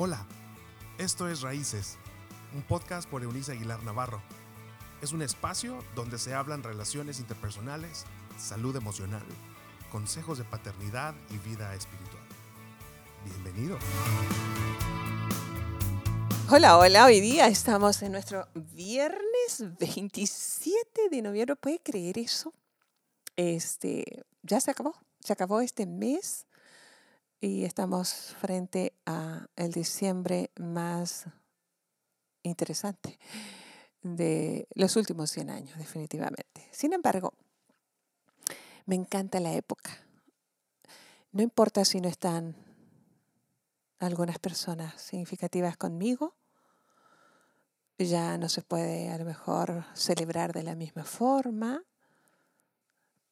Hola, esto es Raíces, un podcast por Eunice Aguilar Navarro. Es un espacio donde se hablan relaciones interpersonales, salud emocional, consejos de paternidad y vida espiritual. Bienvenido. Hola, hola, hoy día estamos en nuestro viernes 27 de noviembre. ¿Puede creer eso? Este, ya se acabó, se acabó este mes y estamos frente a el diciembre más interesante de los últimos 100 años, definitivamente. Sin embargo, me encanta la época. No importa si no están algunas personas significativas conmigo, ya no se puede a lo mejor celebrar de la misma forma,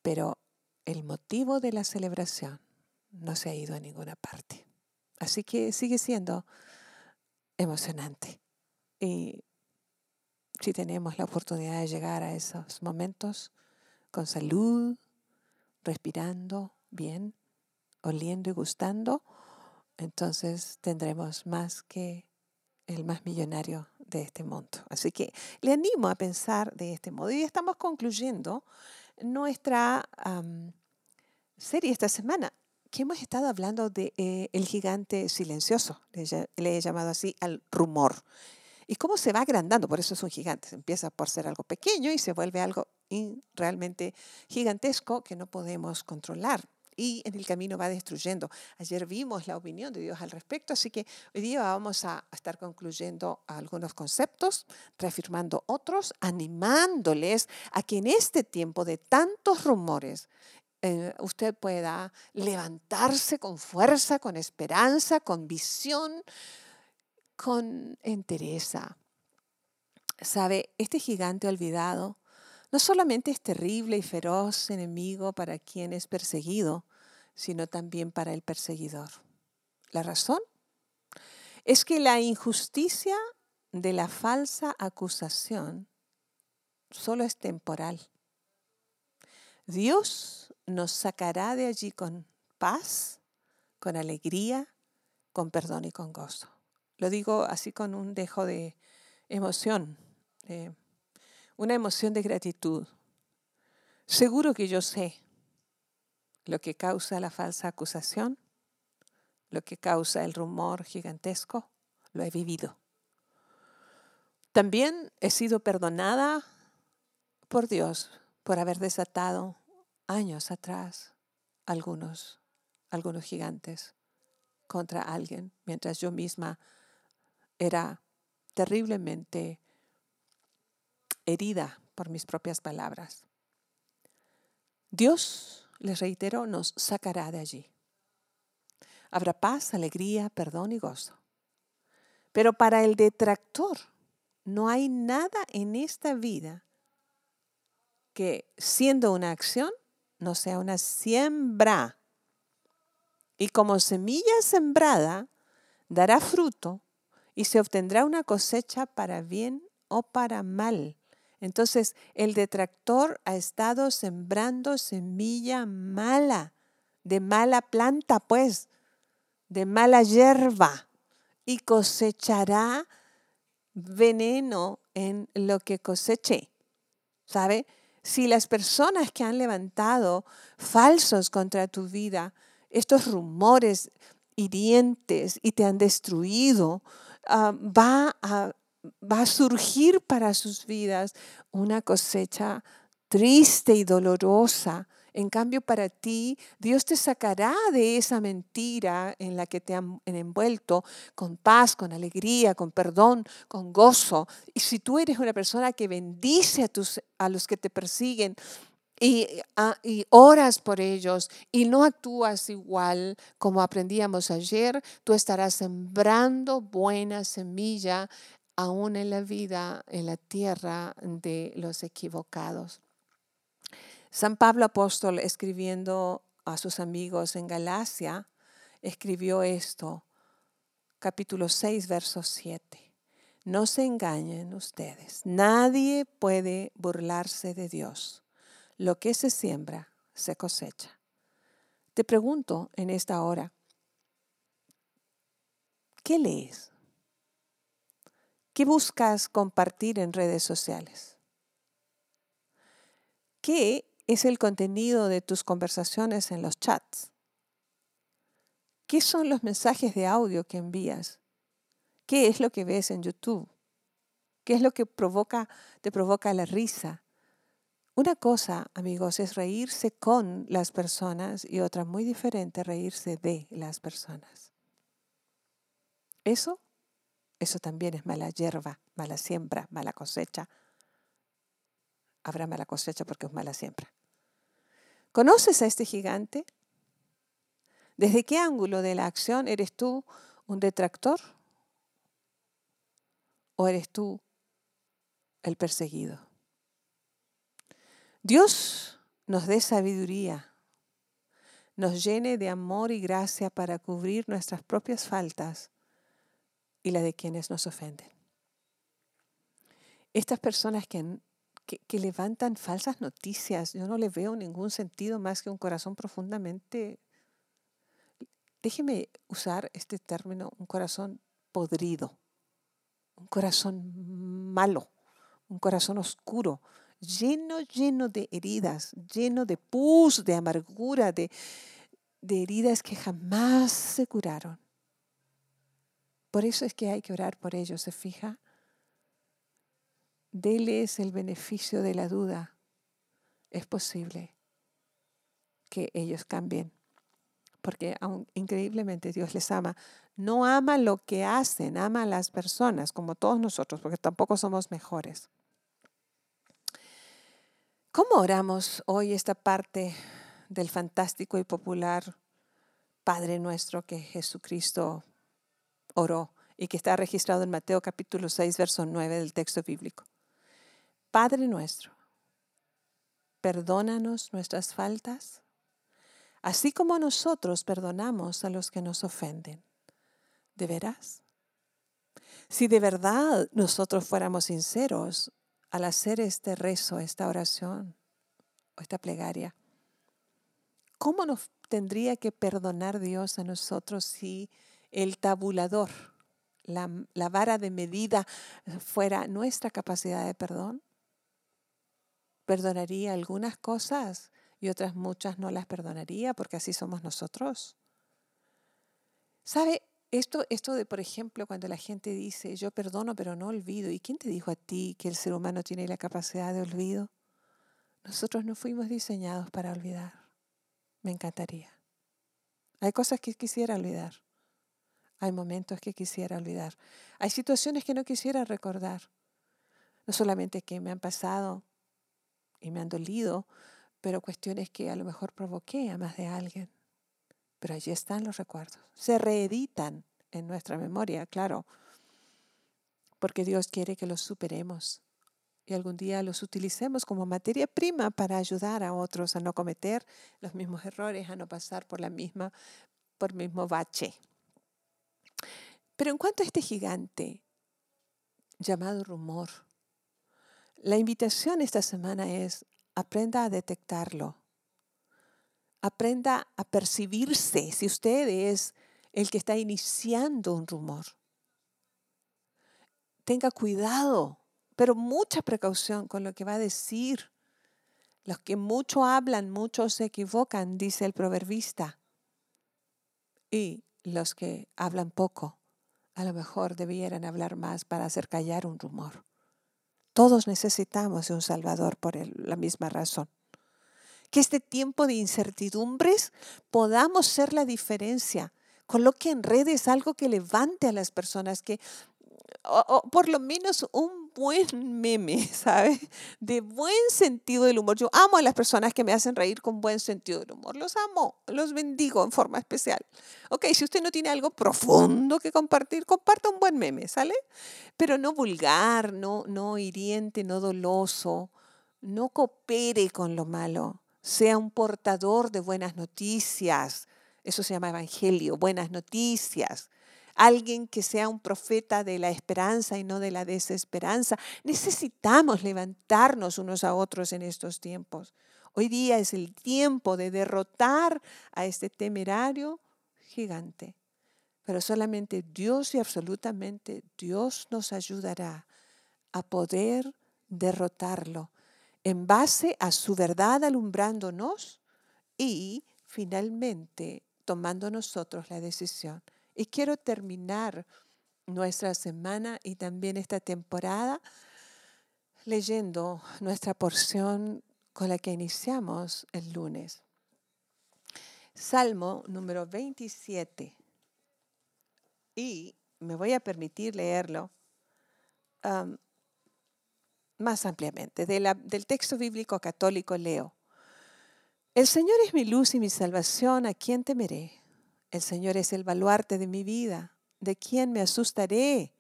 pero el motivo de la celebración no se ha ido a ninguna parte. Así que sigue siendo emocionante. Y si tenemos la oportunidad de llegar a esos momentos con salud, respirando bien, oliendo y gustando, entonces tendremos más que el más millonario de este mundo. Así que le animo a pensar de este modo. Y estamos concluyendo nuestra serie esta semana que hemos estado hablando de eh, el gigante silencioso, le, he llamado así al rumor. Y cómo se va agrandando, por eso es un gigante. Empieza por ser algo pequeño y se vuelve algo realmente gigantesco que no podemos controlar. Y en el camino va destruyendo. Ayer vimos la opinión de Dios al respecto, así que hoy día vamos a estar concluyendo algunos conceptos, reafirmando otros, animándoles a que en este tiempo de tantos rumores, eh, usted pueda levantarse con fuerza, con esperanza, con visión, con entereza. Sabe, este gigante olvidado no solamente es terrible y feroz enemigo para quien es perseguido, sino también para el perseguidor. La razón es que la injusticia de la falsa acusación solo es temporal. Dios nos sacará de allí con paz, con alegría, con perdón y con gozo. Lo digo así con un dejo de emoción, una emoción de gratitud. Seguro que yo sé lo que causa la falsa acusación, lo que causa el rumor gigantesco, lo he vivido. También he sido perdonada por Dios por haber desatado años atrás algunos, algunos gigantes contra alguien, mientras yo misma era terriblemente herida por mis propias palabras. Dios, les reitero, nos sacará de allí. Habrá paz, alegría, perdón y gozo. Pero para el detractor no hay nada en esta vida que siendo una acción no sea una siembra. Y como semilla sembrada, dará fruto y se obtendrá una cosecha para bien o para mal. Entonces, el detractor ha estado sembrando semilla mala, de mala planta, pues, de mala hierba, y cosechará veneno en lo que coseche. ¿Sabe? Si las personas que han levantado falsos contra tu vida, estos rumores hirientes y te han destruido, ah, va, a, va a surgir para sus vidas una cosecha triste y dolorosa en cambio, para ti, Dios te sacará de esa mentira en la que te han envuelto con paz, con alegría, con perdón, con gozo. Y si tú eres una persona que bendice a, tus, a los que te persiguen, y, ah, y, oras por ellos y no actúas igual como aprendíamos ayer, tú estarás sembrando buena semilla aún en la vida, en la tierra de los equivocados. San Pablo apóstol escribiendo a sus amigos en Galacia, escribió esto, capítulo 6, verso 7. No se engañen ustedes, nadie puede burlarse de Dios. Lo que se siembra, se cosecha. Te pregunto en esta hora, ¿Qué lees? ¿Qué buscas compartir en redes sociales? ¿Qué es el contenido de tus conversaciones en los chats? ¿Qué son los mensajes de audio que envías? ¿Qué es lo que ves en YouTube? ¿Qué es lo que provoca, te provoca la risa? Una cosa, amigos, es reírse con las personas y otra muy diferente, reírse de las personas. Eso, eso también es mala hierba, mala siembra, mala cosecha. Habrá mala cosecha porque es mala siembra. ¿Conoces a este gigante? ¿Desde qué ángulo de la acción eres tú un detractor? ¿O eres tú el perseguido? Dios nos dé sabiduría, nos llene de amor y gracia para cubrir nuestras propias faltas y la de quienes nos ofenden. Estas personas que, que, levantan falsas noticias, yo no le veo ningún sentido más que un corazón profundamente déjeme usar este término, un corazón podrido, un corazón malo, un corazón oscuro, lleno, lleno de heridas, lleno de pus, de amargura, de, de heridas que jamás se curaron. Por eso es que hay que orar por ellos, ¿se fija? Deles el beneficio de la duda. Es posible que ellos cambien porque increíblemente Dios les ama. No ama lo que hacen, ama a las personas, como todos nosotros, porque tampoco somos mejores. ¿Cómo oramos hoy esta parte del fantástico y popular Padre nuestro que Jesucristo oró y que está registrado en Mateo capítulo 6, verso 9 del texto bíblico? Padre nuestro, perdónanos nuestras faltas así como nosotros perdonamos a los que nos ofenden. ¿De veras? Si de verdad nosotros fuéramos sinceros al hacer este rezo, esta oración o esta plegaria, ¿cómo nos tendría que perdonar Dios a nosotros si el tabulador, la, la vara de medida fuera nuestra capacidad de perdón? ¿Perdonaría algunas cosas y otras muchas no las perdonaría porque así somos nosotros. ¿Sabe? Esto, esto de, por ejemplo, cuando la gente dice, yo perdono pero no olvido, ¿y quién te dijo a ti que el ser humano tiene la capacidad de olvido? Nosotros no fuimos diseñados para olvidar. Me encantaría. Hay cosas que quisiera olvidar. Hay momentos que quisiera olvidar. Hay situaciones que no quisiera recordar. No solamente que me han pasado y me han dolido, pero cuestiones que a lo mejor provoqué a más de alguien. Pero allí están los recuerdos. Se reeditan en nuestra memoria, claro, porque Dios quiere que los superemos y algún día los utilicemos como materia prima para ayudar a otros a no cometer los mismos errores, a no pasar por la misma, por mismo bache. Pero en cuanto a este gigante llamado rumor, la invitación esta semana es aprenda a detectarlo. Aprenda a percibirse si usted es el que está iniciando un rumor. Tenga cuidado, pero mucha precaución con lo que va a decir. Los que mucho hablan, muchos se equivocan, dice el proverbista. Y los que hablan poco, a lo mejor debieran hablar más para hacer callar un rumor. Todos necesitamos de un Salvador por la misma razón. Que este tiempo de incertidumbres podamos ser la diferencia. Coloque en redes algo que levante a las personas, que o, por lo menos un buen meme, ¿sabe? De buen sentido del humor. Yo amo a las personas que me hacen reír con buen sentido del humor. Los amo, los bendigo en forma especial. Ok, si usted no tiene algo profundo que compartir, comparta un buen meme, ¿sale? Pero no vulgar, no, no hiriente, no doloso. No coopere con lo malo. Sea un portador de buenas noticias. Eso se llama evangelio, buenas noticias alguien que sea un profeta de la esperanza y no de la desesperanza. Necesitamos levantarnos unos a otros en estos tiempos. Hoy día es el tiempo de derrotar a este temerario gigante. pero solamente Dios y absolutamente Dios nos ayudará a poder derrotarlo en base a su verdad alumbrándonos y finalmente tomando nosotros la decisión. Y quiero terminar nuestra semana y también esta temporada leyendo nuestra porción con la que iniciamos el lunes. Salmo número 27. Y me voy a permitir leerlo más ampliamente. del texto bíblico católico leo. El Señor es mi luz y mi salvación, ¿a quién temeré? El Señor es el baluarte de mi vida, ¿de quién me asustaré?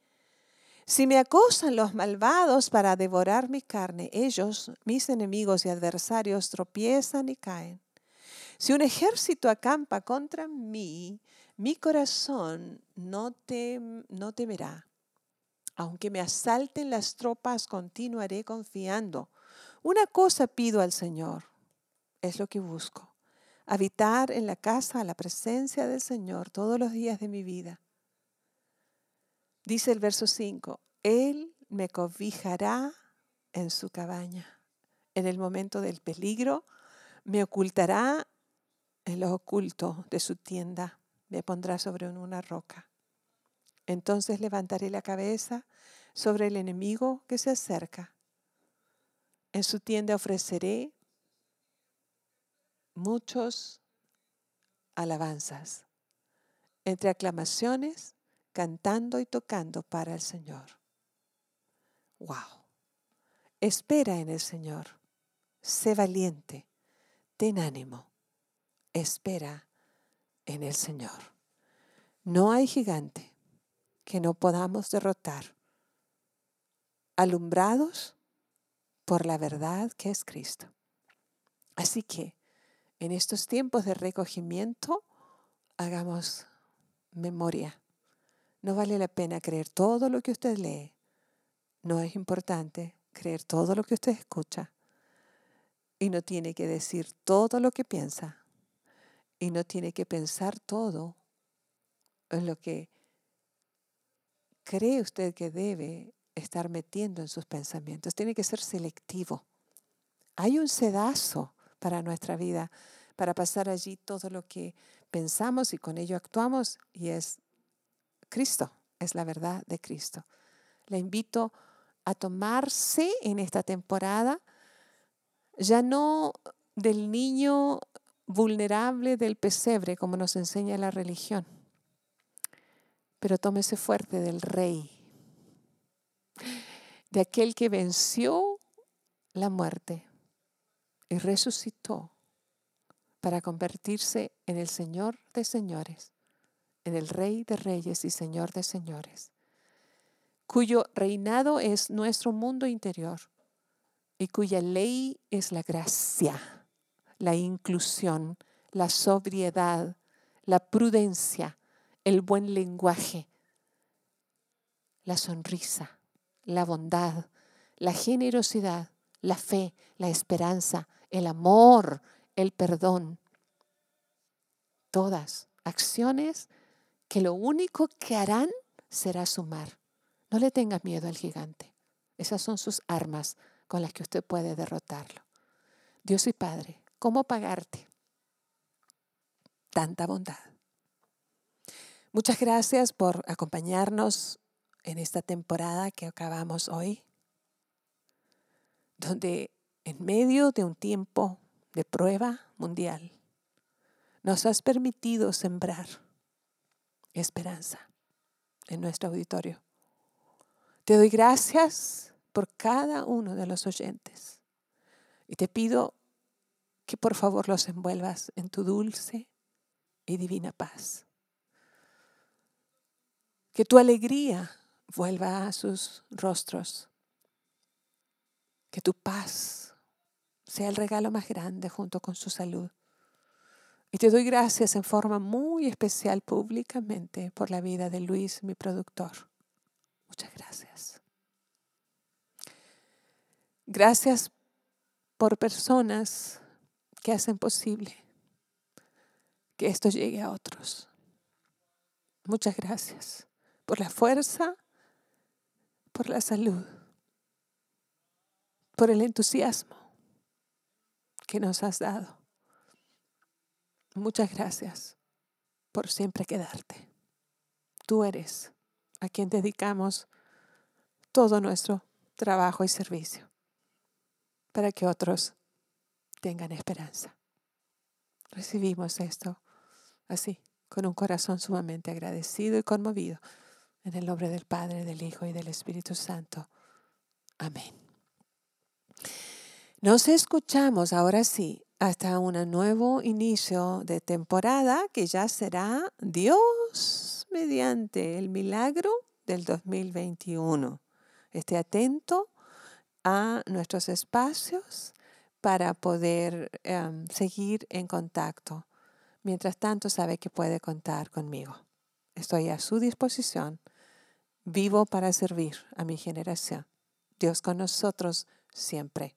Si me acosan los malvados para devorar mi carne, ellos, mis enemigos y adversarios, tropiezan y caen. Si un ejército acampa contra mí, mi corazón no, no temerá. Aunque me asalten las tropas, continuaré confiando. Una cosa pido al Señor, es lo que busco. Habitar en la casa, la presencia del Señor todos los días de mi vida. Dice el verso 5, Él me cobijará en su cabaña. En el momento del peligro, me ocultará en lo oculto de su tienda, me pondrá sobre una roca. Entonces levantaré la cabeza sobre el enemigo que se acerca. En su tienda ofreceré muchos alabanzas, entre aclamaciones, cantando y tocando para el Señor. Wow. Espera en el Señor. Sé valiente. Ten ánimo espera en el Señor. No hay gigante que no podamos derrotar, alumbrados por la verdad que es Cristo. Así que en estos tiempos de recogimiento, hagamos memoria. No vale la pena creer todo lo que usted lee. No es importante creer todo lo que usted escucha. Y no tiene que decir todo lo que piensa y no tiene que pensar todo en lo que cree usted que debe estar metiendo en sus pensamientos. Tiene que ser selectivo. Hay un sedazo para nuestra vida, para pasar allí todo lo que pensamos y con ello actuamos, y es Cristo, es la verdad de Cristo. Le invito a tomarse en esta temporada ya no del niño vulnerable del pesebre, como nos enseña la religión. Pero tómese fuerte del rey, de aquel que venció la muerte y resucitó para convertirse en el Señor de señores, en el Rey de reyes y Señor de señores, cuyo reinado es nuestro mundo interior y cuya ley es la gracia la inclusión, la sobriedad, la prudencia, el buen lenguaje, la sonrisa, la bondad, la generosidad, la fe, la esperanza, el amor, el perdón. Todas acciones que lo único que harán será sumar. No le tenga miedo al gigante. Esas son sus armas con las que usted puede derrotarlo. Dios y Padre, ¿Cómo pagarte tanta bondad? Muchas gracias por acompañarnos en esta temporada que acabamos hoy, donde en medio de un tiempo de prueba mundial, nos has permitido sembrar esperanza en nuestro auditorio. Te doy gracias por cada uno de los oyentes y te pido que por favor los envuelvas en tu dulce y divina paz. Que tu alegría vuelva a sus rostros. Que tu paz sea el regalo más grande junto con su salud. Y te doy gracias en forma muy especial públicamente por la vida de Luis, mi productor. Muchas gracias. Gracias por personas que hacen posible que esto llegue a otros. Muchas gracias por la fuerza, por la salud, por el entusiasmo que nos has dado. Muchas gracias por siempre quedarte. Tú eres a quien dedicamos todo nuestro trabajo y servicio para que otros tengan esperanza. Recibimos esto así, con un corazón sumamente agradecido y conmovido, en el nombre del Padre, del Hijo y del Espíritu Santo. Amén. Nos escuchamos ahora sí hasta un nuevo inicio de temporada que ya será Dios mediante el milagro del 2021. Esté atento a nuestros espacios para poder em, seguir en contacto. Mientras tanto, sabe que puede contar conmigo. Estoy a su disposición. Vivo para servir a mi generación. Dios con nosotros siempre.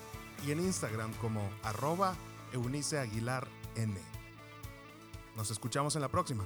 y en Instagram como arroba Eunice Aguilar N. Nos escuchamos en la próxima.